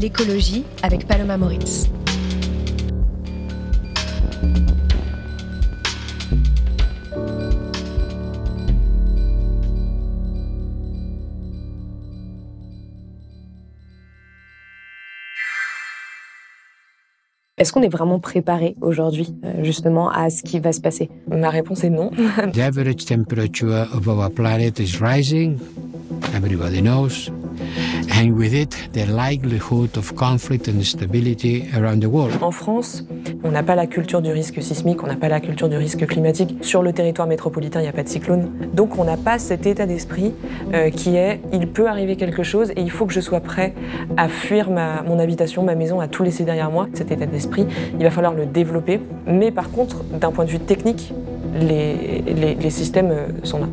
l'écologie avec Paloma Moritz. Est-ce qu'on est vraiment préparé aujourd'hui, euh, justement, à ce qui va se passer? Ma réponse est non. The average temperature of our planet is rising. Everybody knows and with it the likelihood of conflict and instability around the world. En France, on n'a pas la culture du risque sismique, on n'a pas la culture du risque climatique. Sur le territoire métropolitain, il n'y a pas de cyclone. Donc on n'a pas cet état d'esprit euh, qui est il peut arriver quelque chose et il faut que je sois prêt à fuir mon habitation, ma maison, à tout laisser derrière moi. Cet état d'esprit, il va falloir le développer. Mais par contre, d'un point de vue technique, les, les, les, systèmes euh, sont là.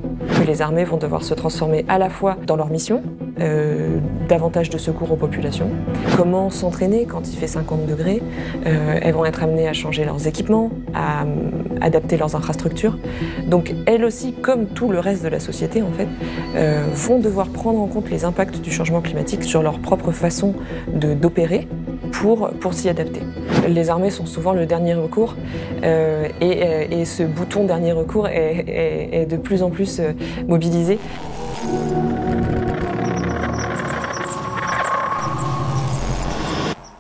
Les armées vont devoir se transformer à la fois dans leur mission, euh, davantage de secours aux populations, comment s'entraîner quand il fait 50 degrés, euh, elles vont être amenées à changer leurs équipements, à euh, adapter leurs infrastructures. Donc elles aussi, comme tout le reste de la société en fait, vont devoir prendre en compte les impacts du changement climatique sur leur propre façon d'opérer pour, pour s'y adapter. Les armées sont souvent le dernier recours et, ce bouton dernier recours est, de plus en plus mobilisé.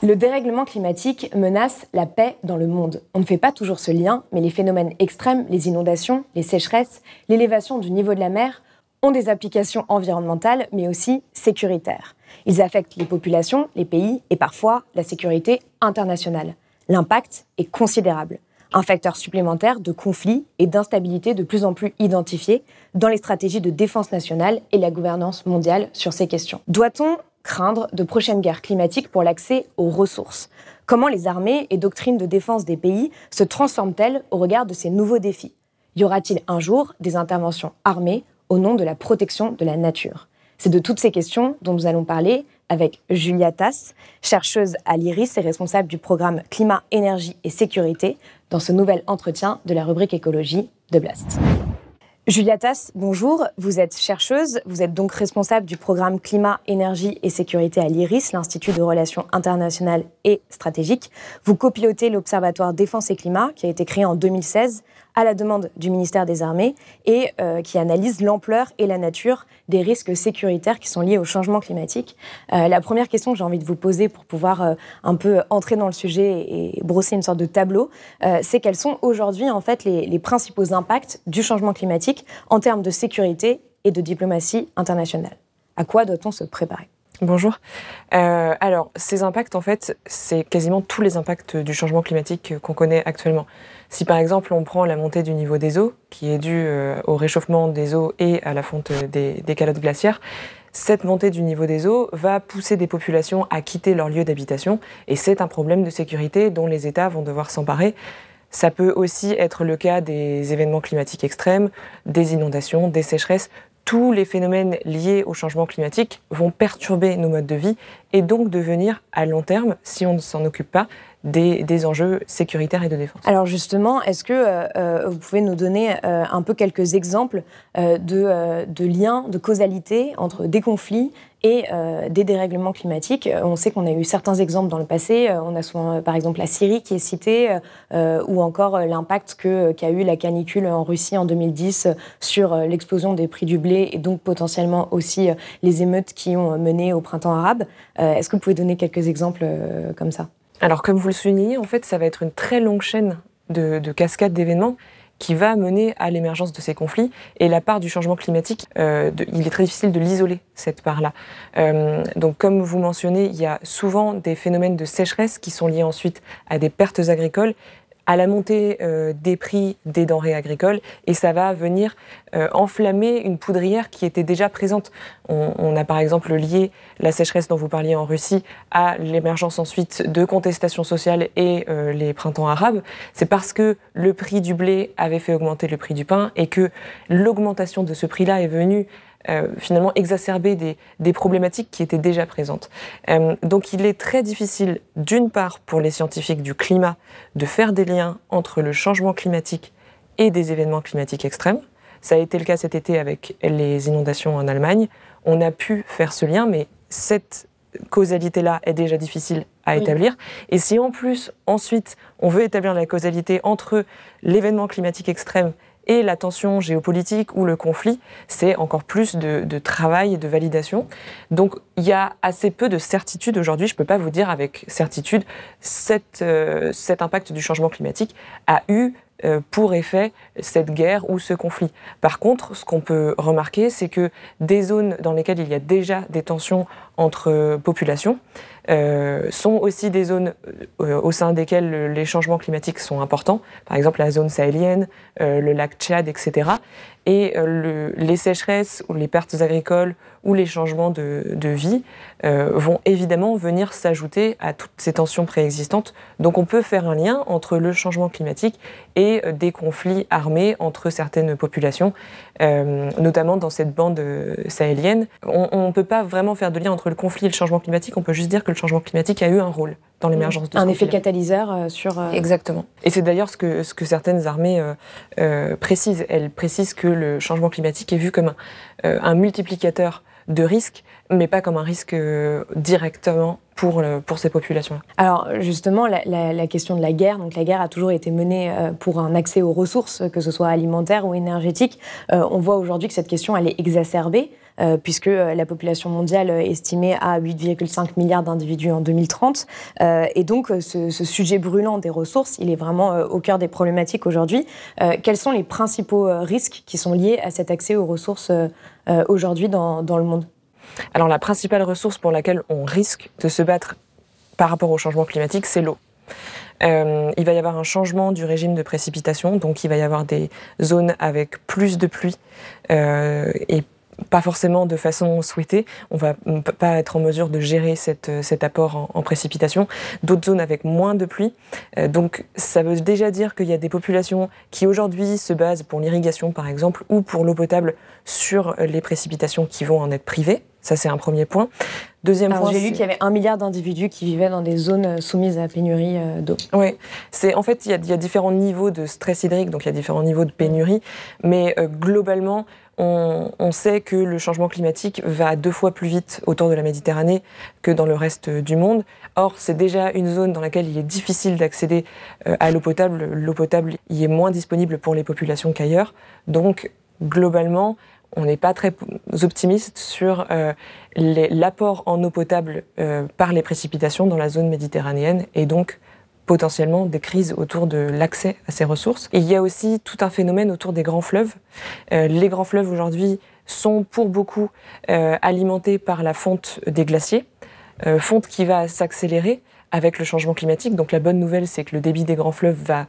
Le dérèglement climatique menace la paix dans le monde. On ne fait pas toujours ce lien, mais les phénomènes extrêmes, les inondations, les sécheresses, l'élévation du niveau de la mer ont des applications environnementales, mais aussi sécuritaires. Ils affectent les populations, les pays et parfois la sécurité internationale. L'impact est considérable. Un facteur supplémentaire de conflit et d'instabilité de plus en plus identifié dans les stratégies de défense nationale et la gouvernance mondiale sur ces questions. Doit-on craindre de prochaines guerres climatiques pour l'accès aux ressources. Comment les armées et doctrines de défense des pays se transforment-elles au regard de ces nouveaux défis? Y aura-t-il un jour des interventions armées au nom de la protection de la nature? C'est de toutes ces questions dont nous allons parler avec Julia Tass, chercheuse à l'IRIS et responsable du programme Climat, Énergie et Sécurité, dans ce nouvel entretien de la rubrique écologie de Blast. Julia Tass, bonjour. Vous êtes chercheuse, vous êtes donc responsable du programme Climat, Énergie et Sécurité à l'IRIS, l'Institut de Relations internationales et stratégiques. Vous copilotez l'Observatoire Défense et Climat, qui a été créé en 2016 à la demande du ministère des Armées et euh, qui analyse l'ampleur et la nature des risques sécuritaires qui sont liés au changement climatique. Euh, la première question que j'ai envie de vous poser pour pouvoir euh, un peu entrer dans le sujet et brosser une sorte de tableau, c'est quels sont aujourd'hui en fait les principaux impacts du changement climatique en termes de sécurité et de diplomatie internationale. À quoi doit-on se préparer? Bonjour. Euh, alors, ces impacts, en fait, c'est quasiment tous les impacts du changement climatique qu'on connaît actuellement. Si par exemple on prend la montée du niveau des eaux, qui est due euh, au réchauffement des eaux et à la fonte des, des calottes glaciaires, cette montée du niveau des eaux va pousser des populations à quitter leur lieu d'habitation, et c'est un problème de sécurité dont les États vont devoir s'emparer. Ça peut aussi être le cas des événements climatiques extrêmes, des inondations, des sécheresses, tous les phénomènes liés au changement climatique vont perturber nos modes de vie et donc devenir à long terme, si on ne s'en occupe pas, des, enjeux sécuritaires et de défense. Alors justement, est-ce que euh, vous pouvez nous donner euh, un peu quelques exemples euh, de, de, liens, de causalité entre des conflits et euh, des dérèglements climatiques. On sait qu'on a eu certains exemples dans le passé. On a par exemple, la Syrie qui est citée, euh, ou encore l'impact qu'a qu eu la canicule en Russie en 2010 sur l'explosion des prix du blé et donc potentiellement aussi les émeutes qui ont mené au printemps arabe. Est-ce que vous pouvez donner quelques exemples comme ça? Alors, comme vous le soulignez, en fait, ça va être une très longue chaîne de, de cascades d'événements qui va mener à l'émergence de ces conflits. Et la part du changement climatique, euh, il est très difficile de l'isoler, cette part-là. Euh, donc, comme vous mentionnez, il y a souvent des phénomènes de sécheresse qui sont liés ensuite à des pertes agricoles à la montée euh, des prix des denrées agricoles et ça va venir euh, enflammer une poudrière qui était déjà présente. On, a par exemple lié la sécheresse dont vous parliez en Russie à l'émergence ensuite de contestations sociales et euh, les printemps arabes. C'est parce que le prix du blé avait fait augmenter le prix du pain et que l'augmentation de ce prix-là est venue euh, finalement exacerber des, des, problématiques qui étaient déjà présentes. Euh, donc il est très difficile, d'une part, pour les scientifiques du climat, de faire des liens entre le changement climatique et des événements climatiques extrêmes. Ça a été le cas cet été avec les inondations en Allemagne. On a pu faire ce lien, mais cette causalité-là est déjà difficile à établir. Et si en plus, ensuite, on veut établir la causalité entre l'événement climatique extrême et la tension géopolitique ou le conflit, c'est encore plus de, travail et de validation. Donc il y a assez peu de certitude aujourd'hui. Je ne peux pas vous dire avec certitude cet, euh, cet impact du changement climatique a eu euh, pour effet cette guerre ou ce conflit. Par contre, ce qu'on peut remarquer, c'est que des zones dans lesquelles il y a déjà des tensions entre populations, euh, sont aussi des zones euh, au sein desquelles les changements climatiques sont importants, par exemple la zone sahélienne, euh, le lac Tchad, etc. Et les sécheresses ou les pertes agricoles ou les changements de, de vie vont évidemment venir s'ajouter à toutes ces tensions préexistantes. Donc on peut faire un lien entre le changement climatique et des conflits armés entre certaines populations, notamment dans cette bande sahélienne. On ne peut pas vraiment faire de lien entre le conflit et le changement climatique, on peut juste dire que le changement climatique a eu un rôle dans l'émergence de Un effet catalyseur euh, sur... Euh, Exactement. Et c'est d'ailleurs ce que, ce que certaines armées euh, précisent. Elles précisent que le changement climatique est vu comme un, multiplicateur de risques, mais pas comme un risque directement pour, pour ces populations-là. Alors justement, la, question de la guerre, donc la guerre a toujours été menée pour un accès aux ressources, que ce soit alimentaire ou énergétique. on voit aujourd'hui que cette question, elle est exacerbée. Euh, puisque euh, la population mondiale est estimée à 8,5 milliards d'individus en 2030. Euh, et donc, ce, sujet brûlant des ressources, il est vraiment au cœur des problématiques aujourd'hui. quels sont les principaux risques qui sont liés à cet accès aux ressources aujourd'hui dans, le monde? Alors, la principale ressource pour laquelle on risque de se battre par rapport au changement climatique, c'est l'eau. il va y avoir un changement du régime de précipitation, donc il va y avoir des zones avec plus de pluie et pas forcément de façon souhaitée. On va pas être en mesure de gérer euh, cet apport en, précipitation. D'autres zones avec moins de pluie. Euh, donc ça veut déjà dire qu'il y a des populations qui aujourd'hui se basent pour l'irrigation par exemple ou pour l'eau potable sur les précipitations qui vont en être privées. Ça, c'est un premier point. Deuxième point. J'ai lu qu'il y avait un milliard d'individus qui vivaient dans des zones euh, soumises à la pénurie d'eau. Oui, c'est en fait il y, a, il y, a, différents niveaux de stress hydrique, donc il y a différents niveaux de pénurie, mais globalement on, sait que le changement climatique va deux fois plus vite autour de la Méditerranée que dans le reste du monde. Or, c'est déjà une zone dans laquelle il est difficile d'accéder euh, à l'eau potable. L'eau potable y est moins disponible pour les populations qu'ailleurs. Donc, globalement, on n'est pas très optimiste sur euh, l'apport en eau potable euh, par les précipitations dans la zone méditerranéenne et donc potentiellement des crises autour de l'accès à ces ressources. il y a aussi tout un phénomène autour des grands fleuves. Euh, les grands fleuves aujourd'hui sont pour beaucoup alimentés par la fonte des glaciers, fonte qui va s'accélérer avec le changement climatique. Donc la bonne nouvelle, c'est que le débit des grands fleuves va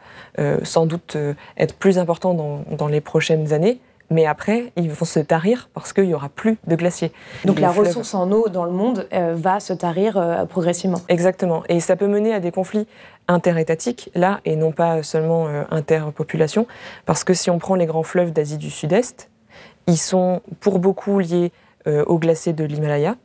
sans doute être plus important dans les prochaines années mais après, ils vont se tarir parce qu'il n'y aura plus de glaciers. Donc la ressource en eau dans le monde euh, va se tarir euh, progressivement. Exactement. Et ça peut mener à des conflits interétatiques, là, et non pas seulement euh, interpopulation, parce que si on prend les grands fleuves d'Asie du Sud-Est, ils sont pour beaucoup liés aux glaciers de l'Himalaya,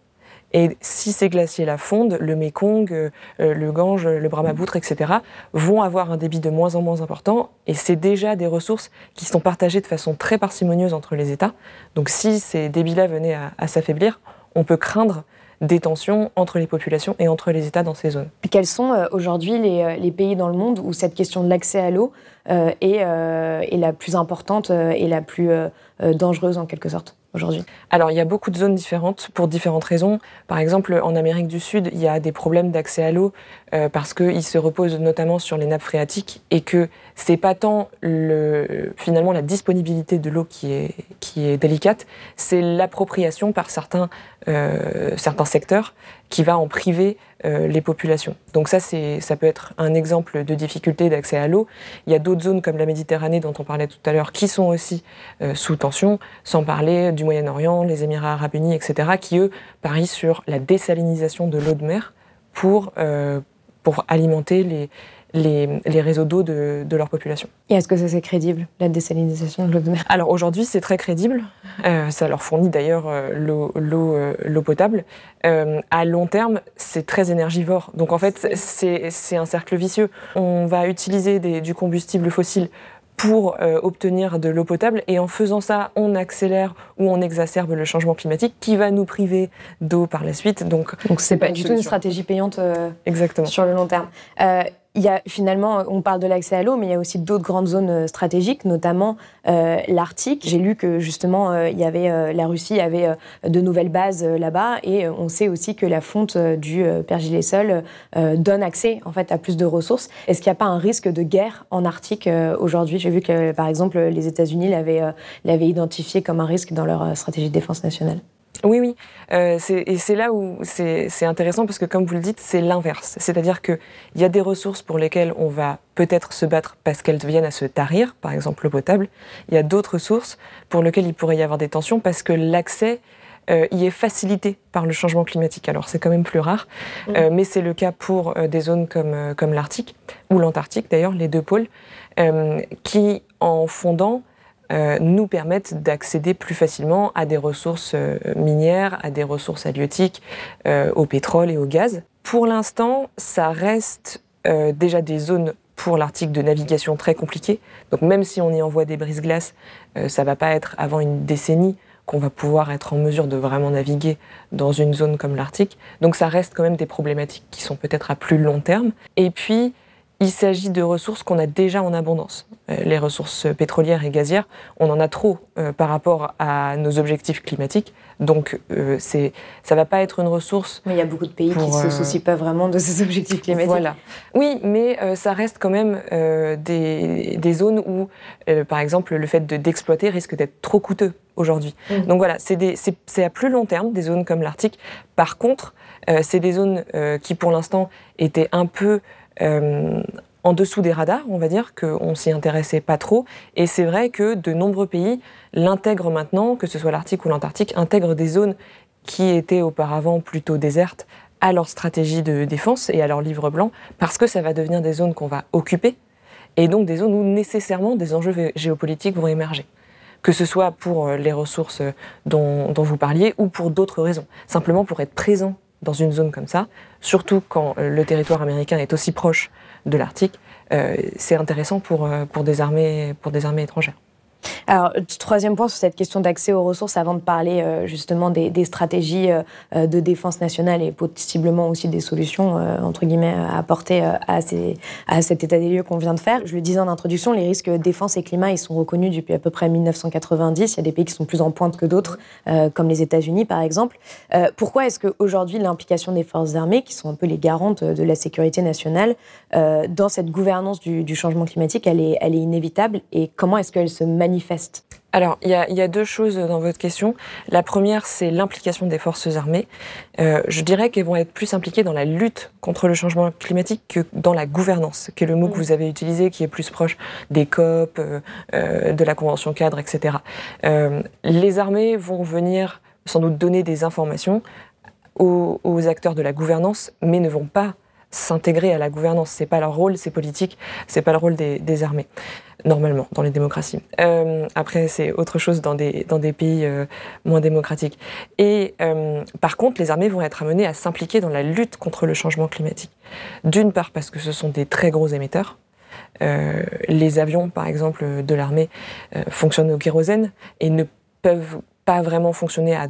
et si ces glaciers-là fondent, le Mekong, euh, le Gange, le Brahmapoutre, etc., vont avoir un débit de moins en moins important. Et c'est déjà des ressources qui sont partagées de façon très parcimonieuse entre les États. Donc si ces débits-là venaient à, s'affaiblir, on peut craindre des tensions entre les populations et entre les États dans ces zones. Quels sont euh, aujourd'hui euh, les, pays dans le monde où cette question de l'accès à l'eau est, la plus importante et la plus dangereuse en quelque sorte? Alors, il y a beaucoup de zones différentes pour différentes raisons. Par exemple, en Amérique du Sud, il y a des problèmes d'accès à l'eau euh, parce qu'ils se reposent notamment sur les nappes phréatiques et que c'est pas tant le, finalement la disponibilité de l'eau qui est, qui est délicate, c'est l'appropriation par certains, euh, certains secteurs qui va en priver euh, les populations. Donc ça, ça peut être un exemple de difficulté d'accès à l'eau. Il y a d'autres zones comme la Méditerranée dont on parlait tout à l'heure qui sont aussi sous tension, sans parler du Moyen-Orient, les Émirats arabes unis, etc., qui, eux, parient sur la désalinisation de l'eau de mer pour, euh, pour alimenter les, les, les, réseaux d'eau de, de, leur population. Et est-ce que ça c'est crédible, la désalinisation de l'eau de mer? Alors aujourd'hui c'est très crédible, euh, ça leur fournit d'ailleurs euh, l'eau potable. à long terme c'est très énergivore, donc en fait c'est un cercle vicieux. On va utiliser des, du combustible fossile pour euh, obtenir de l'eau potable. Et en faisant ça, on accélère ou on exacerbe le changement climatique qui va nous priver d'eau par la suite. Donc, donc c'est pas du tout une stratégie payante euh, Exactement. sur le long terme. Euh, il y a finalement, on parle de l'accès à l'eau, mais il y a aussi d'autres grandes zones euh, stratégiques, notamment euh, l'Arctique. J'ai lu que justement, euh, il y avait, la Russie avait de nouvelles bases là-bas, et on sait aussi que la fonte du Pergilessol donne accès en fait à plus de ressources. Est-ce qu'il n'y a pas un risque de guerre en Arctique aujourd'hui? J'ai vu que par exemple les États-Unis l'avaient identifié comme un risque dans leur stratégie de défense nationale. Oui, oui. Euh, et c'est là où c'est intéressant parce que, comme vous le dites, c'est l'inverse. C'est-à-dire qu'il y a des ressources pour lesquelles on va peut-être se battre parce qu'elles viennent à se tarir, par exemple l'eau potable. Il y a d'autres ressources pour lesquelles il pourrait y avoir des tensions parce que l'accès euh, y est facilité par le changement climatique. Alors c'est quand même plus rare, mmh. euh, mais c'est le cas pour euh, des zones comme, euh, comme l'Arctique ou l'Antarctique d'ailleurs, les deux pôles, euh, qui en fondant nous permettent d'accéder plus facilement à des ressources euh, minières, à des ressources halieutiques, euh, au pétrole et au gaz. Pour l'instant, ça reste déjà des zones pour l'Arctique de navigation très compliquées. Donc même si on y envoie des brises-glaces, ça va pas être avant une décennie qu'on va pouvoir être en mesure de vraiment naviguer dans une zone comme l'Arctique. Donc ça reste quand même des problématiques qui sont peut-être à plus long terme. Et puis, il s'agit de ressources qu'on a déjà en abondance. Euh, les ressources pétrolières et gazières, on en a trop euh, par rapport à nos objectifs climatiques. Donc, euh, c'est, ça va pas être une ressource. Mais il y a beaucoup de pays qui ne se soucient pas vraiment de ces objectifs climatiques. Voilà. Oui, mais ça reste quand même des, des, zones où, par exemple, le fait de, d'exploiter risque d'être trop coûteux aujourd'hui. Mmh. Donc voilà, c'est, des, c'est, c'est à plus long terme, des zones comme l'Arctique. Par contre, c'est des zones qui, pour l'instant, étaient un peu euh, en dessous des radars, on va dire, qu'on s'y intéressait pas trop. Et c'est vrai que de nombreux pays l'intègrent maintenant, que ce soit l'Arctique ou l'Antarctique, intègrent des zones qui étaient auparavant plutôt désertes à leur stratégie de défense et à leur livre blanc, parce que ça va devenir des zones qu'on va occuper, et donc des zones où nécessairement des enjeux géopolitiques vont émerger. Que ce soit pour euh, les ressources dont, dont vous parliez ou pour d'autres raisons. Simplement pour être présent dans une zone comme ça, surtout quand euh, le territoire américain est aussi proche de l'Arctique, euh, c'est intéressant pour, euh, pour, des armées, pour des armées étrangères. Alors, troisième point sur cette question d'accès aux ressources, avant de parler euh, justement des, stratégies euh, euh, de défense nationale et possiblement aussi des solutions, entre guillemets, à apporter à, ces, à cet état des lieux qu'on vient de faire. Je le disais en introduction, les risques défense et climat, ils sont reconnus depuis à peu près 1990. Il y a des pays qui sont plus en pointe que d'autres, comme les États-Unis par exemple. pourquoi est-ce qu'aujourd'hui l'implication des forces armées, qui sont un peu les garantes de la sécurité nationale, dans cette gouvernance du, du, changement climatique, elle est, elle est inévitable? Et comment est-ce qu'elle se manifeste alors, il y, a, deux choses dans votre question. La première, c'est l'implication des forces armées. Euh, je dirais qu'elles vont être plus impliquées dans la lutte contre le changement climatique que dans la gouvernance, qui est le mot que vous avez utilisé, qui est plus proche des COP, euh, euh, de la Convention cadre, etc. les armées vont venir sans doute donner des informations aux, acteurs de la gouvernance, mais ne vont pas s'intégrer à la gouvernance. C'est pas leur rôle, c'est politique, c'est pas le rôle des armées normalement, dans les démocraties. Euh, après, c'est autre chose dans des, dans des pays euh, moins démocratiques. Et euh, par contre, les armées vont être amenées à s'impliquer dans la lutte contre le changement climatique. D'une part parce que ce sont des très gros émetteurs. les avions, par exemple, de l'armée fonctionnent au kérosène et ne peuvent pas vraiment fonctionner à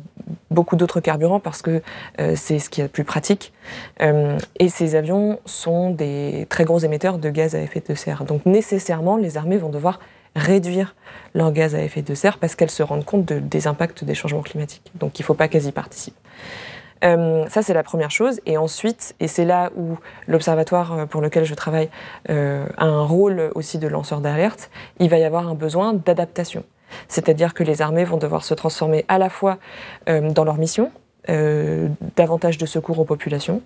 beaucoup d'autres carburants parce que c'est ce qui est le plus pratique. et ces avions sont des très gros émetteurs de gaz à effet de serre. Donc nécessairement, les armées vont devoir réduire leur gaz à effet de serre parce qu'elles se rendent compte des impacts des changements climatiques. Donc il ne faut pas qu'elles y participent. Euh, ça, c'est la première chose. Et ensuite, et c'est là où l'observatoire euh, pour lequel je travaille euh, a un rôle aussi de lanceur d'alerte, il va y avoir un besoin d'adaptation. C'est-à-dire que les armées vont devoir se transformer à la fois dans leur mission, davantage de secours aux populations,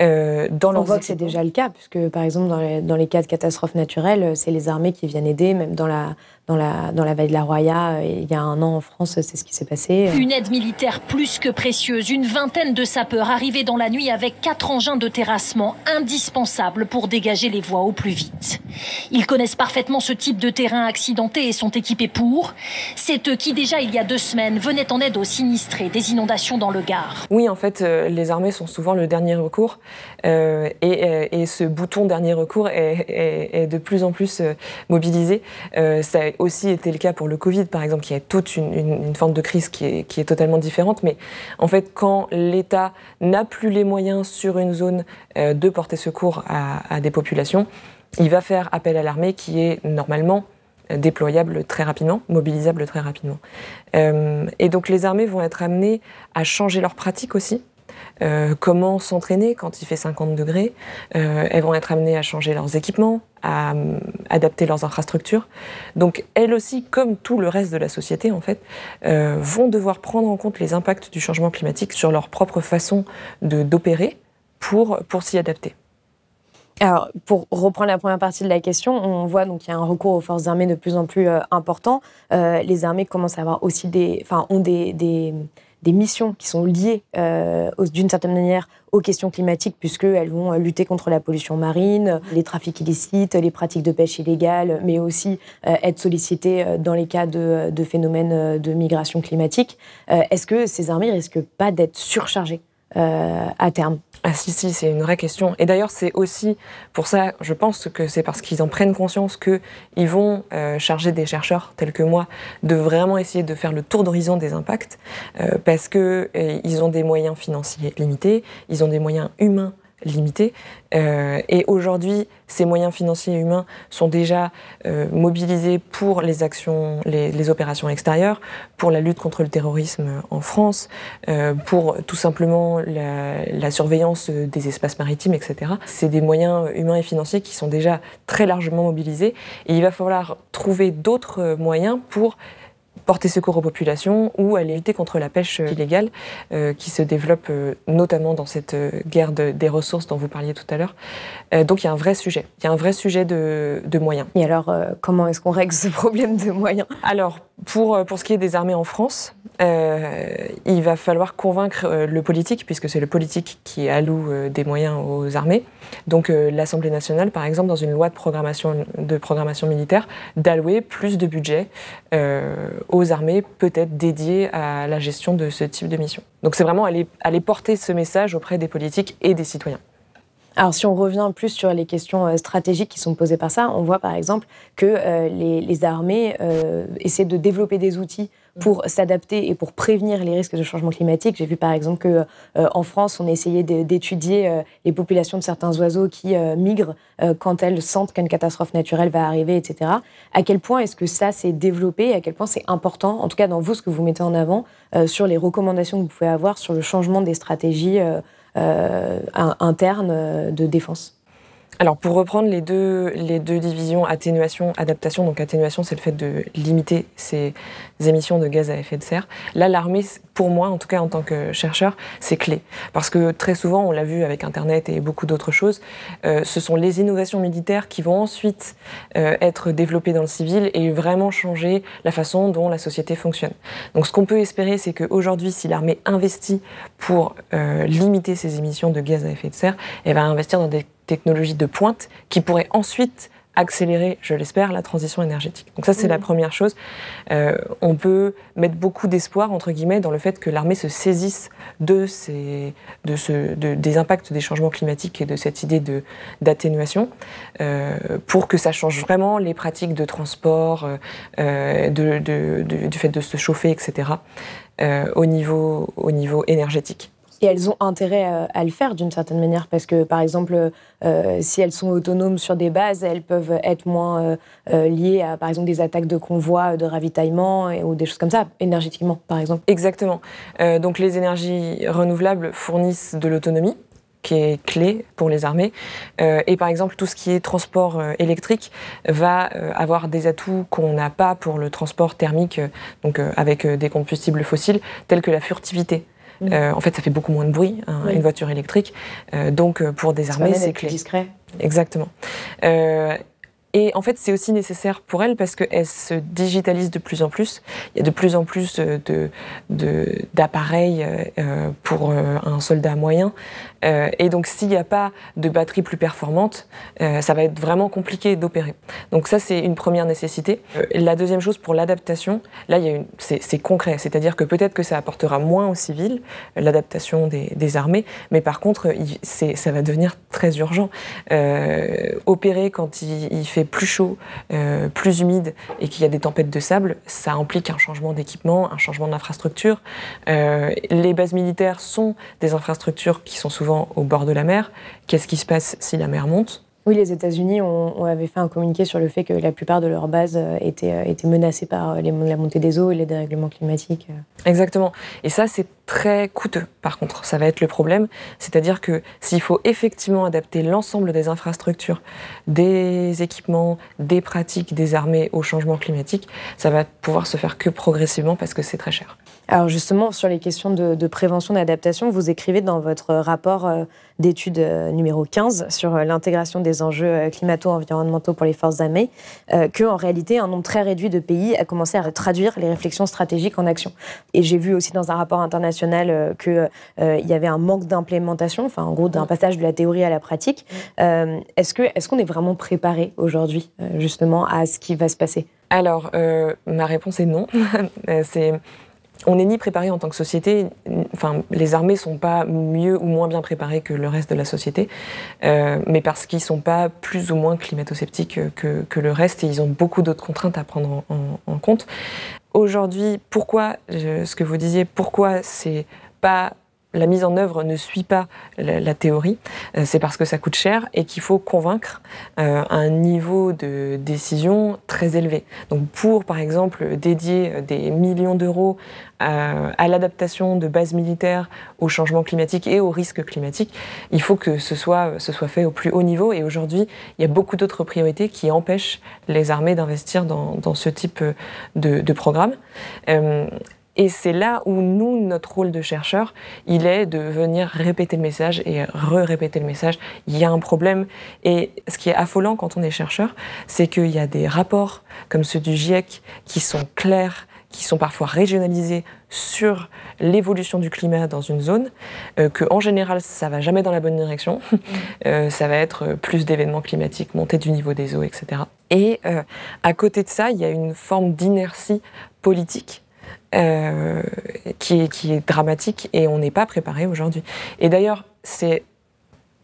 euh, On voit que c'est déjà le cas, puisque par exemple dans les, dans les cas de catastrophes naturelles, c'est les armées qui viennent aider, même dans la, dans la, dans la vallée de la Roya, euh, il y a un an en France, c'est ce qui s'est passé. Une aide militaire plus que précieuse. Une vingtaine de sapeurs arrivés dans la nuit avec quatre engins de terrassement indispensables pour dégager les voies au plus vite. Ils connaissent parfaitement ce type de terrain accidenté et sont équipés pour. C'est eux qui, déjà il y a deux semaines, venaient en aide aux sinistrés des inondations dans le Gard. Oui, en fait, euh, les armées sont souvent le dernier recours. Euh, et, et, ce bouton dernier recours est, est, de plus en plus mobilisé. ça aussi été le cas pour le Covid, par exemple, qui est toute une, forme de crise qui est, totalement différente. Mais en fait, quand l'État n'a plus les moyens sur une zone euh, de porter secours à, des populations, il va faire appel à l'armée qui est normalement euh, déployable très rapidement, mobilisable très rapidement. Euh, et donc les armées vont être amenées à changer leurs pratiques aussi, comment s'entraîner quand il fait 50 degrés? Elles vont être amenées à changer leurs équipements, à euh, adapter leurs infrastructures. Donc elles aussi, comme tout le reste de la société en fait, vont devoir prendre en compte les impacts du changement climatique sur leur propre façon d'opérer pour, pour s'y adapter. Alors, pour reprendre la première partie de la question, on voit donc qu'il y a un recours aux forces armées de plus en plus important. les armées commencent à avoir aussi des, enfin, ont des des missions qui sont liées euh, d'une certaine manière aux questions climatiques, puisqu'elles vont euh, lutter contre la pollution marine, les trafics illicites, les pratiques de pêche illégale, mais aussi euh, être sollicitées dans les cas de, de phénomènes de migration climatique. Est-ce que ces armées risquent pas d'être surchargées à terme? Ah si, si, c'est une vraie question. Et d'ailleurs, c'est aussi pour ça, je pense que c'est parce qu'ils en prennent conscience qu'ils vont euh, charger des chercheurs tels que moi de vraiment essayer de faire le tour d'horizon des impacts, euh, parce qu'ils euh, ont des moyens financiers limités, ils ont des moyens humains limité. Euh, et aujourd'hui, ces moyens financiers et humains sont déjà euh, mobilisés pour les actions, les, opérations extérieures, pour la lutte contre le terrorisme en France, euh, pour tout simplement la, surveillance des espaces maritimes, etc. C'est des moyens humains et financiers qui sont déjà très largement mobilisés. Et il va falloir trouver d'autres moyens pour porter secours aux populations ou à lutter contre la pêche euh, illégale euh, qui se développe euh, notamment dans cette guerre des ressources dont vous parliez tout à l'heure. donc il y a un vrai sujet, il y a un vrai sujet de, de moyens. Et alors comment est-ce qu'on règle ce problème de moyens? Alors pour, pour ce qui est des armées en France, il va falloir convaincre le politique, puisque c'est le politique qui alloue des moyens aux armées. Donc l'Assemblée nationale, par exemple, dans une loi de programmation, de programmation militaire, d'allouer plus de budget aux armées peut-être dédiées à la gestion de ce type de mission. Donc c'est vraiment aller, aller porter ce message auprès des politiques et des citoyens. Alors, si on revient plus sur les questions euh, stratégiques qui sont posées par ça, on voit par exemple que euh, les, armées euh, essaient de développer des outils pour s'adapter et pour prévenir les risques de changement climatique. J'ai vu par exemple que en France, on essayait d'étudier les populations de certains oiseaux qui migrent quand elles sentent qu'une catastrophe naturelle va arriver, etc. À quel point est-ce que ça s'est développé À quel point c'est important, en tout cas dans vous, ce que vous mettez en avant sur les recommandations que vous pouvez avoir sur le changement des stratégies euh, interne euh, de défense alors pour reprendre les deux, les deux divisions, atténuation, adaptation, donc atténuation c'est le fait de limiter ces émissions de gaz à effet de serre. Là l'armée, pour moi en tout cas en tant que chercheur, c'est clé. Parce que très souvent, on l'a vu avec Internet et beaucoup d'autres choses, euh, ce sont les innovations militaires qui vont ensuite euh, être développées dans le civil et vraiment changer la façon dont la société fonctionne. Donc ce qu'on peut espérer, c'est qu'aujourd'hui, si l'armée investit pour euh, limiter ces émissions de gaz à effet de serre, elle va investir dans des technologies de pointe qui pourraient ensuite accélérer, je l'espère, la transition énergétique. Donc ça, c'est la première chose. Euh, on peut mettre beaucoup d'espoir, entre guillemets, dans le fait que l'armée se saisisse de, ces, de ce, des impacts des changements climatiques et de cette idée d'atténuation euh, pour que ça change vraiment les pratiques de transport, euh, de, du fait de se chauffer, etc., au, niveau, au niveau énergétique. Et elles ont intérêt euh, à, le faire d'une certaine manière, parce que par exemple, euh, si elles sont autonomes sur des bases, elles peuvent être moins euh, liées à par exemple des attaques de convois, de ravitaillement ou des choses comme ça, énergétiquement par exemple. Exactement. donc les énergies renouvelables fournissent de l'autonomie qui est clé pour les armées. et par exemple, tout ce qui est transport électrique va avoir des atouts qu'on n'a pas pour le transport thermique, donc avec des combustibles fossiles, tels que la furtivité. Mm. Euh, en fait, ça fait beaucoup moins de bruit, hein, une voiture électrique. Euh, donc, euh, pour des armées, c'est clé. discret. Exactement. Et en fait, c'est aussi nécessaire pour elles parce qu'elles se digitalisent de plus en plus. Il y a de plus en plus d'appareils de, pour un soldat moyen. Euh, et donc, s'il n'y a pas de batterie plus performante, euh, ça va être vraiment compliqué d'opérer. Donc ça, c'est une première nécessité. Euh, la deuxième chose, pour l'adaptation, là, c'est concret. C'est-à-dire que peut-être que ça apportera moins aux civils, l'adaptation des, armées, mais par contre, ça va devenir très urgent. opérer quand il, fait plus chaud, plus humide et qu'il y a des tempêtes de sable, ça implique un changement d'équipement, un changement d'infrastructure. les bases militaires sont des infrastructures qui sont souvent au bord de la mer. Qu'est-ce qui se passe si la mer monte? Oui, les États-Unis ont, avait fait un communiqué sur le fait que la plupart de leurs bases euh, étaient, euh, étaient menacées par euh, la montée des eaux et les dérèglements climatiques. Exactement. Et ça, c'est très coûteux, par contre. Ça va être le problème. C'est-à-dire que s'il faut effectivement adapter l'ensemble des infrastructures, des équipements, des pratiques des armées au changement climatique, ça va pouvoir se faire que progressivement parce que c'est très cher. Alors justement, sur les questions de, prévention d'adaptation, vous écrivez dans votre rapport euh, d'études euh, numéro 15 sur euh, l'intégration des enjeux climato-environnementaux pour les forces armées, que en réalité, un nombre très réduit de pays a commencé à traduire les réflexions stratégiques en action. Et j'ai vu aussi dans un rapport international qu'il y avait un manque d'implémentation, enfin en gros d'un passage de la théorie à la pratique. est-ce qu'on est, qu'on est vraiment préparé aujourd'hui justement à ce qui va se passer? Alors, ma réponse est non. c'est on n'est ni préparé en tant que société, enfin, les armées sont pas mieux ou moins bien préparées que le reste de la société, euh, mais parce qu'ils sont pas plus ou moins climato-sceptiques que, le reste et ils ont beaucoup d'autres contraintes à prendre en, compte. Aujourd'hui, pourquoi, ce que vous disiez, pourquoi c'est pas la mise en œuvre ne suit pas la, théorie, euh, c'est parce que ça coûte cher et qu'il faut convaincre euh, un niveau de décision très élevé. Donc pour, par exemple, dédier des millions d'euros à, l'adaptation de bases militaires au changement climatique et aux risques climatiques, il faut que ce soit, fait au plus haut niveau. Et aujourd'hui, il y a beaucoup d'autres priorités qui empêchent les armées d'investir dans, ce type de, programme. Euh, et c'est là où nous, notre rôle de chercheur, il est de venir répéter le message et re-répéter le message. Il y a un problème. Et ce qui est affolant quand on est chercheur, c'est qu'il y a des rapports comme ceux du GIEC qui sont clairs, qui sont parfois régionalisés sur l'évolution du climat dans une zone, euh, que en général ça va jamais dans la bonne direction, euh, ça va être plus d'événements climatiques, montée du niveau des eaux, etc. Et euh, à côté de ça, il y a une forme d'inertie politique euh, qui, est, dramatique et on n'est pas préparé aujourd'hui. Et d'ailleurs, c'est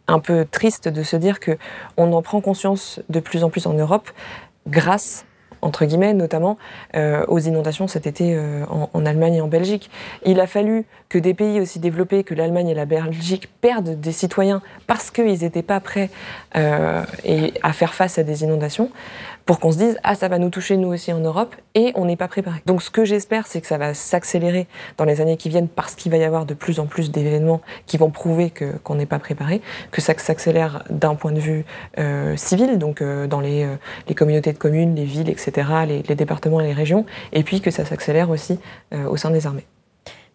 un peu triste de se dire que on en prend conscience de plus en plus en Europe grâce entre guillemets, notamment euh, aux inondations cet été euh, en, Allemagne et en Belgique. Il a fallu que des pays aussi développés que l'Allemagne et la Belgique perdent des citoyens parce qu'ils n'étaient pas prêts à faire face à des inondations pour qu'on se dise ah ça va nous toucher nous aussi en Europe et on n'est pas préparé. Donc ce que j'espère c'est que ça va s'accélérer dans les années qui viennent parce qu'il va y avoir de plus en plus d'événements qui vont prouver que qu'on n'est pas préparé, que ça s'accélère d'un point de vue euh, civil donc euh, dans les, euh, les, communautés de communes, les villes etc, les, les, départements et les régions et puis que ça s'accélère aussi au sein des armées.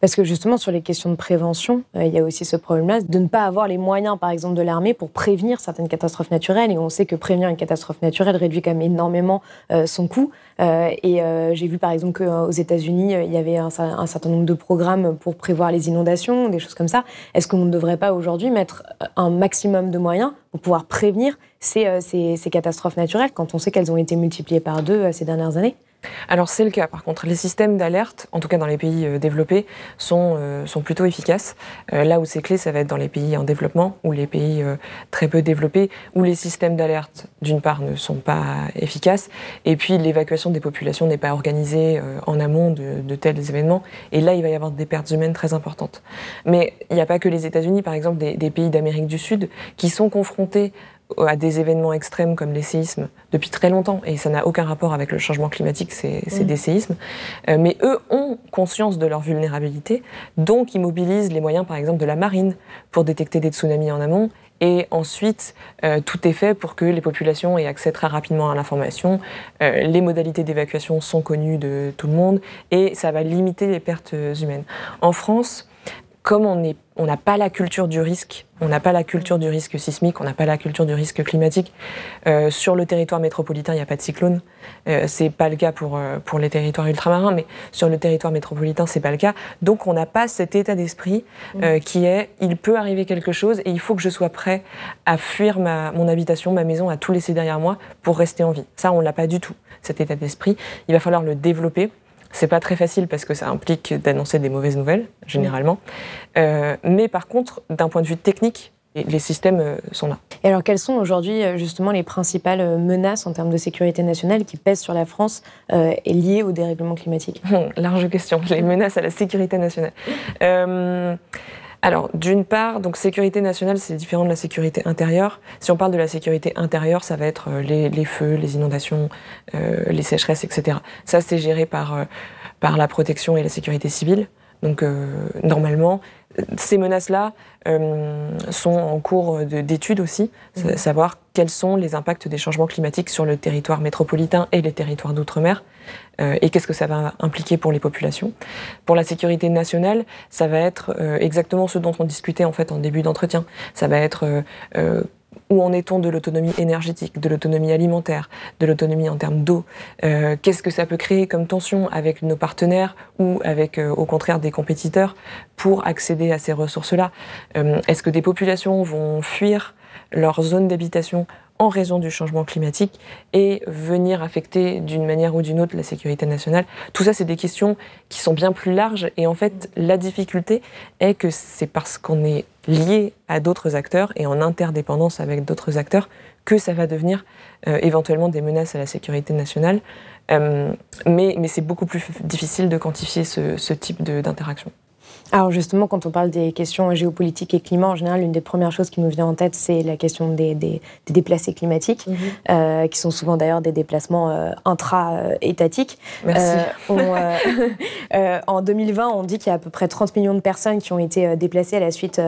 Parce que justement, sur les questions de prévention, euh, il y a aussi ce problème-là de ne pas avoir les moyens, par exemple, de l'armée pour prévenir certaines catastrophes naturelles. Et on sait que prévenir une catastrophe naturelle réduit quand même énormément euh, son coût. Euh, et j'ai vu, par exemple, qu'aux États-Unis, il y avait un, certain nombre de programmes pour prévoir les inondations, des choses comme ça. Est-ce qu'on ne devrait pas aujourd'hui mettre un maximum de moyens pour pouvoir prévenir ces, ces catastrophes naturelles quand on sait qu'elles ont été multipliées par deux ces dernières années alors c'est le cas. Par contre, les systèmes d'alerte, en tout cas dans les pays euh, développés, sont, euh, sont plutôt efficaces. Euh, là où c'est clé, ça va être dans les pays en développement ou les pays très peu développés, où les systèmes d'alerte, d'une part, ne sont pas efficaces, et puis l'évacuation des populations n'est pas organisée en amont de, tels événements. Et là, il va y avoir des pertes humaines très importantes. Mais il n'y a pas que les États-Unis, par exemple, des pays d'Amérique du Sud, qui sont confrontés à des événements extrêmes comme les séismes depuis très longtemps, et ça n'a aucun rapport avec le changement climatique, c'est mm. des séismes. Euh, mais eux ont conscience de leur vulnérabilité, donc ils mobilisent les moyens, par exemple, de la marine pour détecter des tsunamis en amont. Et ensuite, euh, tout est fait pour que les populations aient accès très rapidement à l'information. Euh, les modalités d'évacuation sont connues de tout le monde et ça va limiter les pertes humaines. En France, comme on n'a pas la culture du risque, on n'a pas la culture du risque sismique, on n'a pas la culture du risque climatique. Euh, sur le territoire métropolitain, il n'y a pas de cyclone. Euh, c'est pas le cas pour, euh, pour les territoires ultramarins, mais sur le territoire métropolitain, c'est pas le cas. Donc on n'a pas cet état d'esprit euh, qui est il peut arriver quelque chose et il faut que je sois prêt à fuir ma, mon habitation, ma maison, à tout laisser derrière moi pour rester en vie. Ça, on l'a pas du tout, cet état d'esprit. Il va falloir le développer. C'est pas très facile parce que ça implique d'annoncer des mauvaises nouvelles, généralement. Euh, mais par contre, d'un point de vue technique, les systèmes euh, sont là. Et alors, quelles sont aujourd'hui euh, justement les principales menaces en termes de sécurité nationale qui pèsent sur la France et liées au dérèglement climatique? Large question. Les menaces à la sécurité nationale. Alors, d'une part, donc sécurité nationale, c'est différent de la sécurité intérieure. Si on parle de la sécurité intérieure, ça va être euh, les, feux, les inondations, euh, les sécheresses, etc. Ça, c'est géré par, euh, par la protection et la sécurité civile. Donc, normalement, ces menaces-là sont en cours d'étude aussi, mmh. savoir quels sont les impacts des changements climatiques sur le territoire métropolitain et les territoires d'outre-mer. Euh, et qu'est-ce que ça va impliquer pour les populations. Pour la sécurité nationale, ça va être euh, exactement ce dont on discutait en fait en début d'entretien. Ça va être euh, où en est-on de l'autonomie énergétique, de l'autonomie alimentaire, de l'autonomie en termes d'eau? Qu'est-ce que ça peut créer comme tension avec nos partenaires ou avec, au contraire, des compétiteurs pour accéder à ces ressources-là? Est-ce que des populations vont fuir leur zone d'habitation en raison du changement climatique et venir affecter d'une manière ou d'une autre la sécurité nationale. Tout ça, c'est des questions qui sont bien plus larges et en fait, la difficulté est que c'est parce qu'on est lié à d'autres acteurs et en interdépendance avec d'autres acteurs que ça va devenir euh, éventuellement des menaces à la sécurité nationale. Euh, mais, c'est beaucoup plus difficile de quantifier ce, ce type d'interaction. Alors justement, quand on parle des questions géopolitiques et climat, en général, l'une des premières choses qui nous vient en tête, c'est la question des, déplacés climatiques, mhm. euh, qui sont souvent d'ailleurs des déplacements euh, intra-étatiques. Merci. Euh, en 2020, on dit qu'il y a à peu près 30 millions de personnes qui ont été déplacées à la suite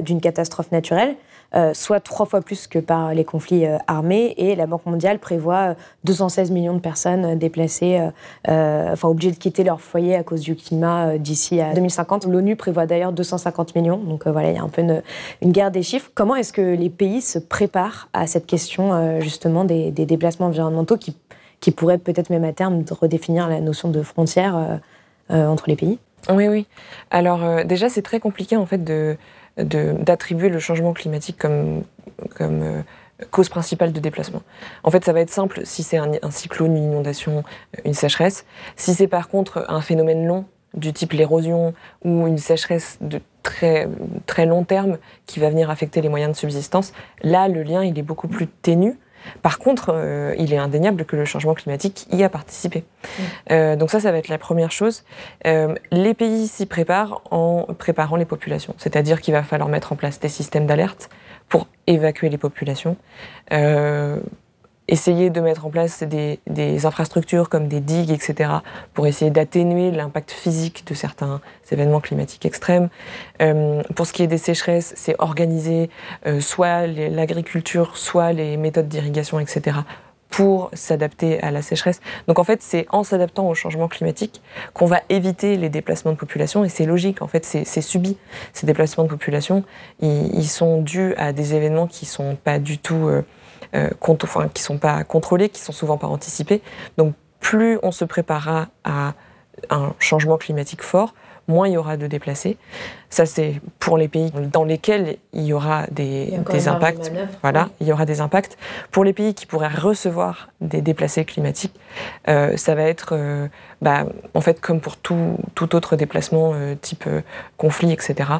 d'une catastrophe naturelle. Euh, soit trois fois plus que par les conflits euh, armés. Et la Banque mondiale prévoit 216 euh, millions de personnes déplacées, enfin obligées de quitter leur foyer à cause du climat d'ici à 2050. L'ONU prévoit d'ailleurs 250 millions. Donc voilà, il y a un peu une, guerre des chiffres. Comment est-ce que les pays se préparent à cette question justement des, déplacements environnementaux qui, qui pourraient peut-être même à terme redéfinir la notion de frontière entre les pays? Oui, oui. Alors déjà, c'est très compliqué en fait de, d'attribuer le changement climatique comme, euh, cause principale de déplacement. En fait, ça va être simple si c'est un, cyclone, une inondation, une sécheresse. Si c'est par contre un phénomène long du type l'érosion ou une sécheresse de très, très long terme qui va venir affecter les moyens de subsistance, là, le lien, il est beaucoup plus ténu par contre, euh, il est indéniable que le changement climatique y a participé. Mm. Euh, donc ça, ça va être la première chose. Euh, les pays s'y préparent en préparant les populations, c'est-à-dire qu'il va falloir mettre en place des systèmes d'alerte pour évacuer les populations essayer de mettre en place des, infrastructures comme des digues, etc., pour essayer d'atténuer l'impact physique de certains événements climatiques extrêmes. Euh, pour ce qui est des sécheresses, c'est organiser euh, soit l'agriculture, soit les méthodes d'irrigation, etc., pour s'adapter à la sécheresse. Donc en fait, c'est en s'adaptant au changement climatique qu'on va éviter les déplacements de population et c'est logique, en fait, c'est subi. Ces déplacements de population, ils, sont dus à des événements qui sont pas du tout, euh enfin, qui sont pas contrôlés, qui sont souvent pas anticipés. Donc plus on se préparera à un changement climatique fort, moins il y aura de déplacés. Ça, c'est pour les pays dans lesquels il y aura des, impacts. Voilà, il y aura des impacts. Pour les pays qui pourraient recevoir des déplacés climatiques, euh, ça va être, euh, bah, en fait, comme pour tout, tout autre déplacement euh, type conflit, etc.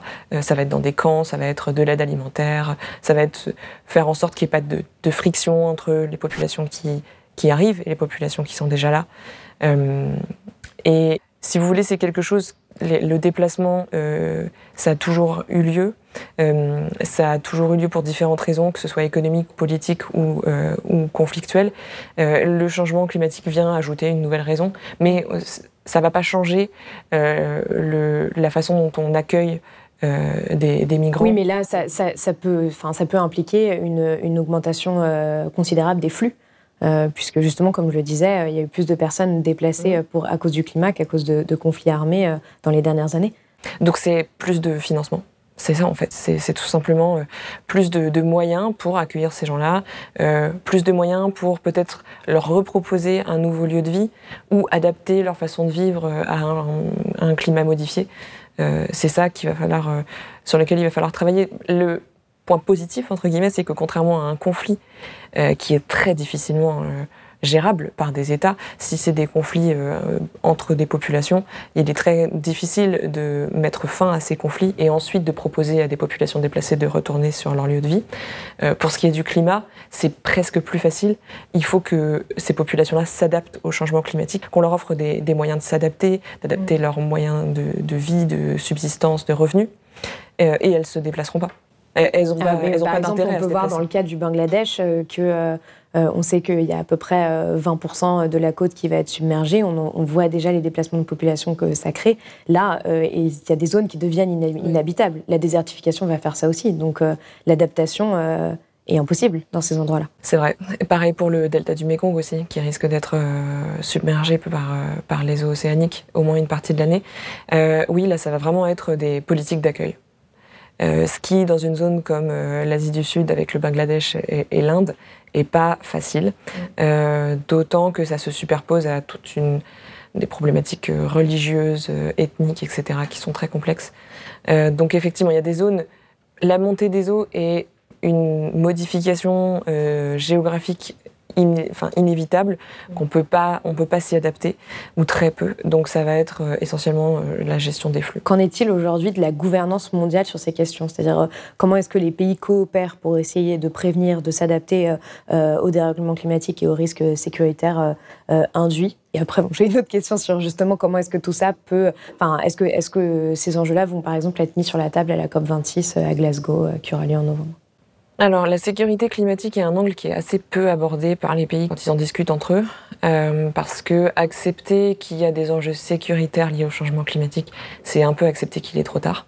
ça va être dans des camps, ça va être de l'aide alimentaire, ça va être faire en sorte qu'il n'y ait pas de, de, friction entre les populations qui, qui arrivent et les populations qui sont déjà là. et si vous voulez, c'est quelque chose le déplacement, euh, ça a toujours eu lieu. Euh, ça a toujours eu lieu pour différentes raisons, que ce soit économique, politique ou, euh, ou conflictuel. le changement climatique vient ajouter une nouvelle raison, mais ça ne va pas changer la façon dont on accueille des, migrants. Oui, mais là, ça, peut, impliquer une augmentation considérable des flux. Euh, puisque justement, comme je le disais, euh, il y a eu plus de personnes déplacées euh, pour, à cause du climat qu'à cause de, conflits armés dans les dernières années. Donc c'est plus de financement c'est ça en fait, c'est tout simplement plus de, moyens pour accueillir ces gens-là, plus de moyens pour peut-être leur reproposer un nouveau lieu de vie ou adapter leur façon de vivre à un, climat modifié. c'est ça qu'il va falloir, sur lequel il va falloir travailler. Le, point positif, entre guillemets, c'est que contrairement à un conflit euh, qui est très difficilement euh, gérable par des États, si c'est des conflits euh, entre des populations, il est très difficile de mettre fin à ces conflits et ensuite de proposer à des populations déplacées de retourner sur leur lieu de vie. pour ce qui est du climat, c'est presque plus facile. Il faut que ces populations-là s'adaptent au changement climatique, qu'on leur offre des, moyens de s'adapter, d'adapter mmh. leurs moyens de, de, vie, de subsistance, de revenus, et elles se déplaceront pas. Elles n'ont ah, pas, elles par exemple, On peut voir dans le cas du Bangladesh euh, que euh, euh, on sait qu'il y a à peu près 20% de la côte qui va être submergée. On, voit déjà les déplacements de population que ça crée. Là, il y a des zones qui deviennent inhabitables. La désertification va faire ça aussi. Donc l'adaptation est impossible dans ces endroits-là. C'est vrai. Et pareil pour le delta du Mékong aussi, qui risque d'être submergé par, par les eaux océaniques au moins une partie de l'année. oui, là, ça va vraiment être des politiques d'accueil. Euh, ski dans une zone comme euh, l'Asie du Sud avec le Bangladesh et, l'Inde est pas facile, mm. euh, d'autant que ça se superpose à toute une des problématiques religieuses, ethniques, etc., qui sont très complexes. donc effectivement, il y a des zones. La montée des eaux est une modification géographique inévitable, qu'on peut pas, on peut pas s'y adapter, ou très peu. Donc ça va être euh, essentiellement euh, la gestion des flux. Qu'en est-il aujourd'hui de la gouvernance mondiale sur ces questions? C'est-à-dire euh, comment est-ce que les pays coopèrent pour essayer de prévenir, de s'adapter au dérèglement climatique et aux risques sécuritaires induits? Et après, j'ai une autre question sur justement comment est-ce que tout ça peut. Enfin, est-ce que, est -ce que ces enjeux-là vont par exemple être mis sur la table à la COP26 à Glasgow qui aura lieu en novembre? Alors, la sécurité climatique est un angle qui est assez peu abordé par les pays quand ils en discutent entre eux, euh, parce que accepter qu'il y a des enjeux sécuritaires liés au changement climatique, c'est un peu accepter qu'il est trop tard.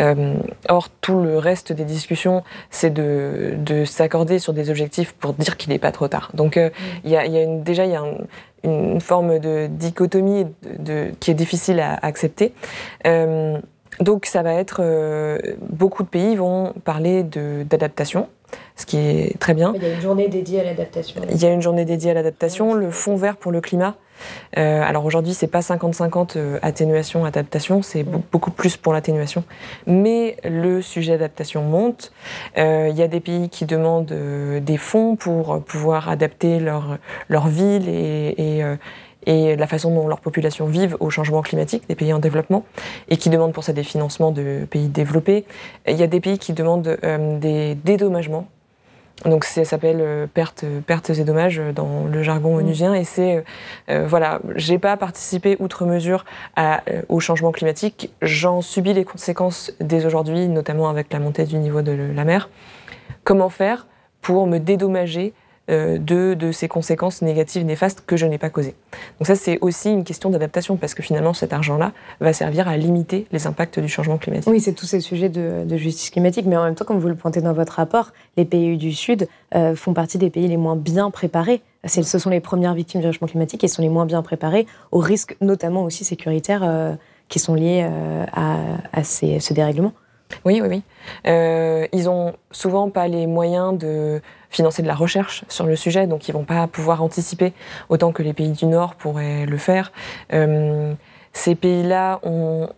Euh, or, tout le reste des discussions, c'est de, s'accorder sur des objectifs pour dire qu'il n'est pas trop tard. Donc, euh, il y, a, une, déjà, il y a une forme de dichotomie qui est difficile à accepter. Donc ça va être euh, beaucoup de pays vont parler d'adaptation, ce qui est très bien. Il y a une journée dédiée à l'adaptation. Il y a une journée dédiée à l'adaptation, le fonds vert pour le climat. Euh, alors aujourd'hui, c'est pas 50-50 euh, atténuation adaptation, c'est beaucoup plus pour l'atténuation. Mais le sujet adaptation monte. Il y a des pays qui demandent des fonds pour pouvoir adapter leur leur ville et, et et la façon dont leur population vivent au changement climatique des pays en développement et qui demandent pour ça des financements de pays développés. Il y a des pays qui demandent euh, des dédommagements. Donc ça s'appelle euh, pertes, pertes et dommages dans le jargon mmh. onusien et c'est euh, voilà, j'ai pas participé outre mesure à, au changement climatique, j'en subis les conséquences dès aujourd'hui, notamment avec la montée du niveau de la mer. Comment faire pour me dédommager de, de ces conséquences négatives, néfastes que je n'ai pas causées. Donc ça, c'est aussi une question d'adaptation, parce que finalement, cet argent-là va servir à limiter les impacts du changement climatique. Oui, c'est tous ces sujets de, de, justice climatique, mais en même temps, comme vous le pointez dans votre rapport, les pays du Sud font partie des pays les moins bien préparés ce sont les premières victimes du changement climatique et sont les moins bien préparées aux risques, notamment aussi sécuritaires, euh, qui sont liés euh, à, ce dérèglement. Oui, oui, oui. Euh, ils ont souvent pas les moyens de financer de la recherche sur le sujet, donc ils vont pas pouvoir anticiper autant que les pays du Nord pourraient le faire. ces pays-là ont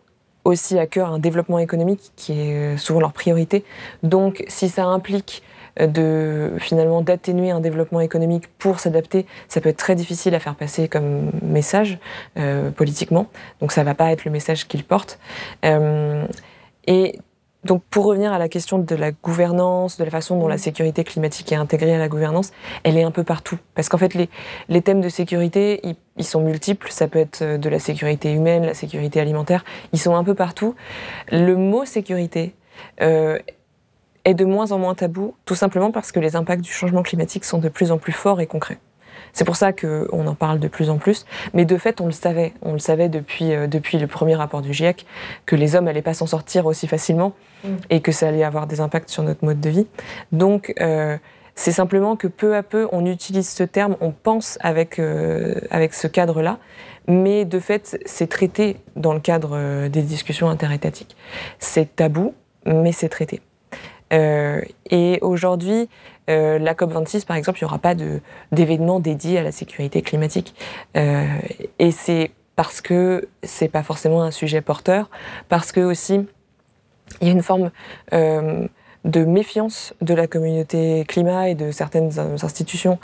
aussi à cœur un développement économique qui est souvent leur priorité. Donc, si ça implique de finalement d'atténuer un développement économique pour s'adapter, ça peut être très difficile à faire passer comme message euh, politiquement. Donc ça va pas être le message qu'il porte. Euh, et donc pour revenir à la question de la gouvernance, de la façon dont la sécurité climatique est intégrée à la gouvernance, elle est un peu partout. Parce qu'en fait, les, les, thèmes de sécurité, ils, ils, sont multiples. Ça peut être de la sécurité humaine, la sécurité alimentaire. Ils sont un peu partout. Le mot sécurité euh, est de moins en moins tabou, tout simplement parce que les impacts du changement climatique sont de plus en plus forts et concrets. C'est pour ça qu'on en parle de plus en plus. Mais de fait, on le savait. On le savait depuis, euh, depuis le premier rapport du GIEC, que les hommes n'allaient pas s'en sortir aussi facilement mm. et que ça allait avoir des impacts sur notre mode de vie. Donc, euh, c'est simplement que peu à peu, on utilise ce terme, on pense avec, euh, avec ce cadre-là, mais de fait, c'est traité dans le cadre des discussions interétatiques. C'est tabou, mais c'est traité. Euh, et aujourd'hui, euh, la COP26, par exemple, il n'y aura pas d'événement dédié à la sécurité climatique. Euh, et c'est parce que c'est pas forcément un sujet porteur, parce que aussi il y a une forme de méfiance de la communauté climat et de certaines institutions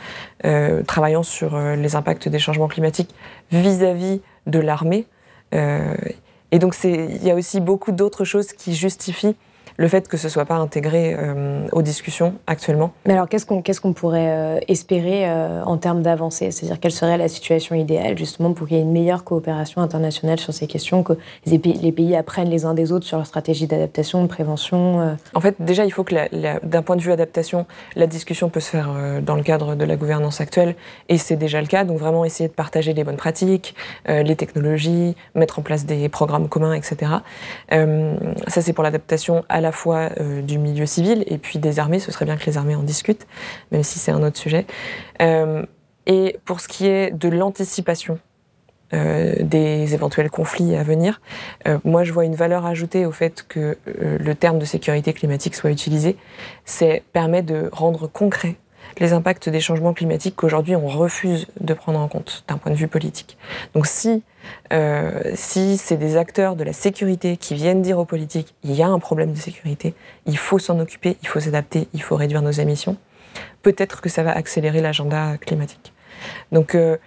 travaillant sur les impacts des changements climatiques vis-à-vis de l'armée. et donc il y a aussi beaucoup d'autres choses qui justifient le fait que ce soit pas intégré euh, aux discussions actuellement. Mais alors, qu'est-ce qu'on pourrait euh, espérer euh, en termes d'avancée? C'est-à-dire, quelle serait la situation idéale, justement, pour qu'il y ait une meilleure coopération internationale sur ces questions, que les pays, les pays apprennent les uns des autres sur leur stratégie d'adaptation, de prévention En fait, déjà, il faut que, d'un point de vue adaptation, la discussion peut se faire dans le cadre de la gouvernance actuelle, et c'est déjà le cas. Donc, vraiment essayer de partager les bonnes pratiques, les technologies, mettre en place des programmes communs, etc. ça, c'est pour l'adaptation à la la fois euh, du milieu civil et puis des armées. Ce serait bien que les armées en discutent, même si c'est un autre sujet. Euh, et pour ce qui est de l'anticipation euh, des éventuels conflits à venir, moi je vois une valeur ajoutée au fait que le terme de sécurité climatique soit utilisé. C'est permet de rendre concret les impacts des changements climatiques qu'aujourd'hui on refuse de prendre en compte d'un point de vue politique. Donc si, euh, si c'est des acteurs de la sécurité qui viennent dire aux politiques il y a un problème de sécurité, il faut s'en occuper, il faut s'adapter, il faut réduire nos émissions, peut-être que ça va accélérer l'agenda climatique. Donc euh,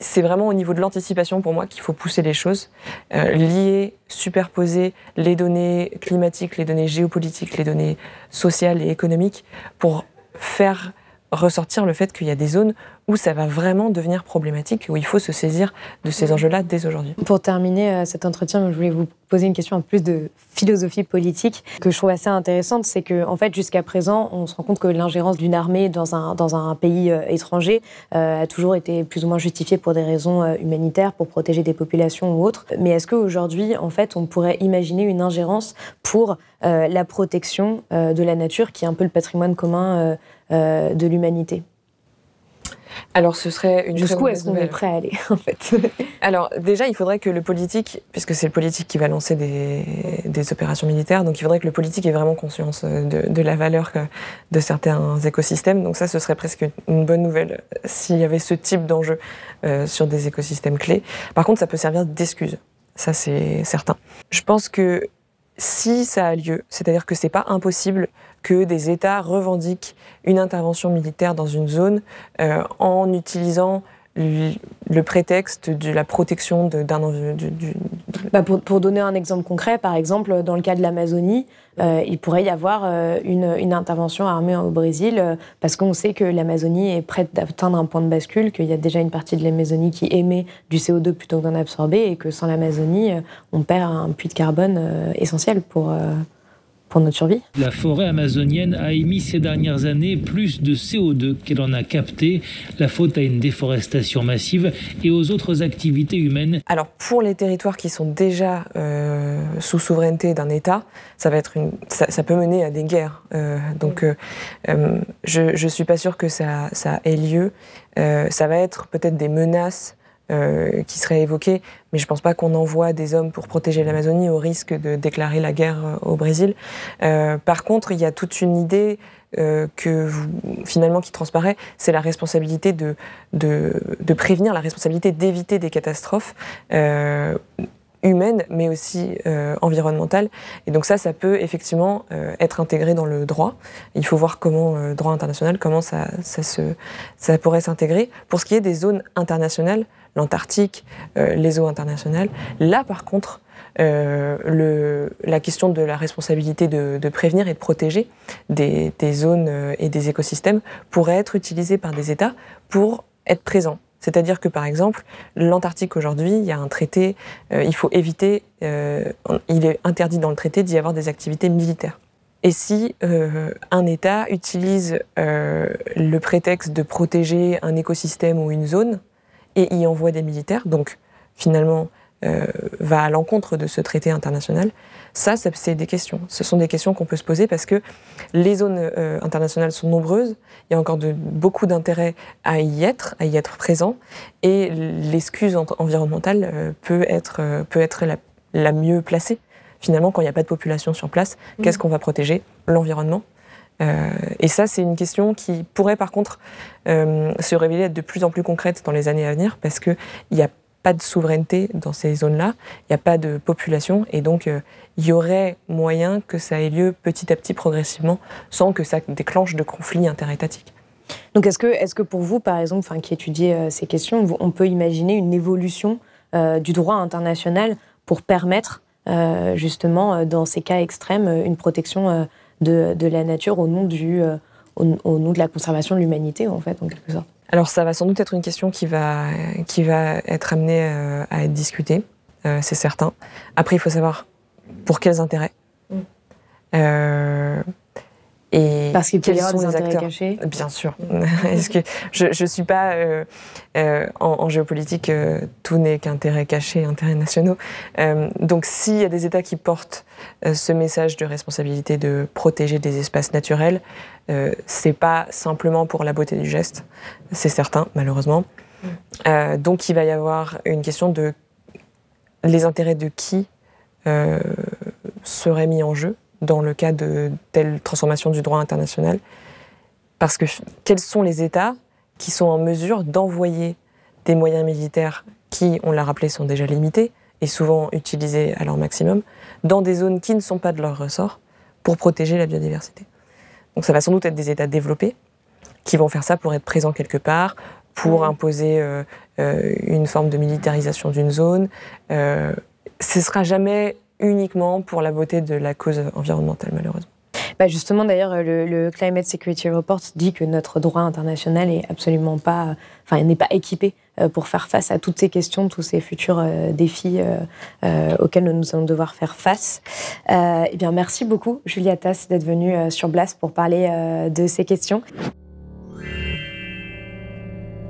c'est vraiment au niveau de l'anticipation pour moi qu'il faut pousser les choses, euh, lier, superposer les données climatiques, les données géopolitiques, les données sociales et économiques pour faire ressortir le fait qu'il y a des zones où ça va vraiment devenir problématique, où il faut se saisir de ces enjeux-là dès aujourd'hui. Pour terminer euh, cet entretien, je voulais vous poser une question en plus de philosophie politique que je trouve assez intéressante, c'est que en fait jusqu'à présent, on se rend compte que l'ingérence d'une armée dans un, dans un pays euh, étranger euh, a toujours été plus ou moins justifiée pour des raisons humanitaires, pour protéger des populations ou autres. Mais est-ce qu'aujourd'hui, en fait, on pourrait imaginer une ingérence pour la protection de la nature, qui est un peu le patrimoine commun de l'humanité alors, ce serait une Jusqu'où est-ce qu'on est prêt à aller, en fait? Alors, déjà, il faudrait que le politique, puisque c'est le politique qui va lancer des, opérations militaires, donc il faudrait que le politique ait vraiment conscience de, la valeur de certains écosystèmes. Donc ça, ce serait presque une bonne nouvelle s'il y avait ce type d'enjeu euh, sur des écosystèmes clés. Par contre, ça peut servir d'excuse. Ça, c'est certain. Je pense que si ça a lieu, c'est-à-dire que c'est pas impossible que des États revendiquent une intervention militaire dans une zone euh, en utilisant le prétexte de la protection d'un bah pour, donner un exemple concret, par exemple, dans le cas de l'Amazonie, euh, il pourrait y avoir euh, une, une, intervention armée au Brésil parce qu'on sait que l'Amazonie est prête d'atteindre un point de bascule, qu'il y a déjà une partie de l'Amazonie qui émet du CO2 plutôt que d'en absorber et que sans l'Amazonie, on perd un puits de carbone essentiel pour, pour notre survie. La forêt amazonienne a émis ces dernières années plus de CO2 qu'elle en a capté, la faute à une déforestation massive et aux autres activités humaines. Alors pour les territoires qui sont déjà euh, sous souveraineté d'un État, ça, va être une, ça, peut mener à des guerres. Euh, donc euh, je ne suis pas sûre que ça, ça ait lieu. ça va être peut-être des menaces euh, qui serait évoqué, mais je ne pense pas qu'on envoie des hommes pour protéger l'Amazonie au risque de déclarer la guerre euh, au Brésil. Euh, par contre, il y a toute une idée que finalement qui transparaît, c'est la responsabilité de, prévenir, la responsabilité d'éviter des catastrophes humaines, mais aussi environnementales. Et donc ça, ça peut effectivement être intégré dans le droit. Il faut voir comment, le droit international, comment ça, ça pourrait s'intégrer. Pour ce qui est des zones internationales, l'Antarctique, euh, les eaux internationales. Là, par contre, euh, la question de la responsabilité de, prévenir et de protéger des, zones euh, et des écosystèmes pourrait être utilisée par des États pour être présents. C'est-à-dire que, par exemple, l'Antarctique aujourd'hui, il y a un traité, il faut éviter, il est interdit dans le traité d'y avoir des activités militaires. Et si un État utilise le prétexte de protéger un écosystème ou une zone, et y envoie des militaires, donc finalement euh, va à l'encontre de ce traité international, ça, c'est des questions. Ce sont des questions qu'on peut se poser parce que les zones euh, internationales sont nombreuses, il y a encore de, beaucoup d'intérêt à y être, à y être présent, et l'excuse environnementale euh, peut être, peut être la, mieux placée. Finalement, quand il n'y a pas de population sur place, qu'est-ce qu'on va protéger? L'environnement, euh, et ça, c'est une question qui pourrait par contre euh, se révéler être de plus en plus concrète dans les années à venir parce qu'il n'y a pas de souveraineté dans ces zones-là, il n'y a pas de population et donc euh, il y aurait moyen que ça ait lieu petit à petit, progressivement, sans que ça déclenche de conflits interétatiques. Donc est-ce que, est que pour vous, par exemple, qui étudiez ces questions, on peut imaginer une évolution du droit international pour permettre justement, dans ces cas extrêmes, une protection de, la nature au nom, du, euh, au, nom de la conservation de l'humanité, en fait, en quelque sorte Alors, ça va sans doute être une question qui va, qui va être amenée euh, à être discutée, euh, c'est certain. Après, il faut savoir pour quels intérêts. Mm. Parce qu'il peut y avoir des intérêts cachés Bien sûr. Est-ce que je ne suis pas euh, euh, en, géopolitique, euh, tout n'est qu'intérêt caché, intérêts nationaux. donc s'il y a des États qui portent ce message de responsabilité de protéger des espaces naturels, c'est pas simplement pour la beauté du geste, c'est certain, malheureusement. Mm. donc il va y avoir une question de les intérêts de qui seraient mis en jeu dans le cas de telle transformation du droit international. Parce que quels sont les États qui sont en mesure d'envoyer des moyens militaires qui, on l'a rappelé, sont déjà limités et souvent utilisés à leur maximum, dans des zones qui ne sont pas de leur ressort, pour protéger la biodiversité. Donc ça va sans doute être des États développés qui vont faire ça pour être présents quelque part, pour imposer euh, euh, une forme de militarisation d'une zone. Euh, ce sera jamais uniquement pour la beauté de la cause environnementale, malheureusement. Bah justement, d'ailleurs, le, Climate Security Report dit que notre droit international est absolument pas, enfin, n'est pas équipé euh, pour faire face à toutes ces questions, tous ces futurs euh, défis euh, auxquels nous allons devoir faire face. eh bien, merci beaucoup, Julia Tass, d'être venue sur Blast pour parler de ces questions.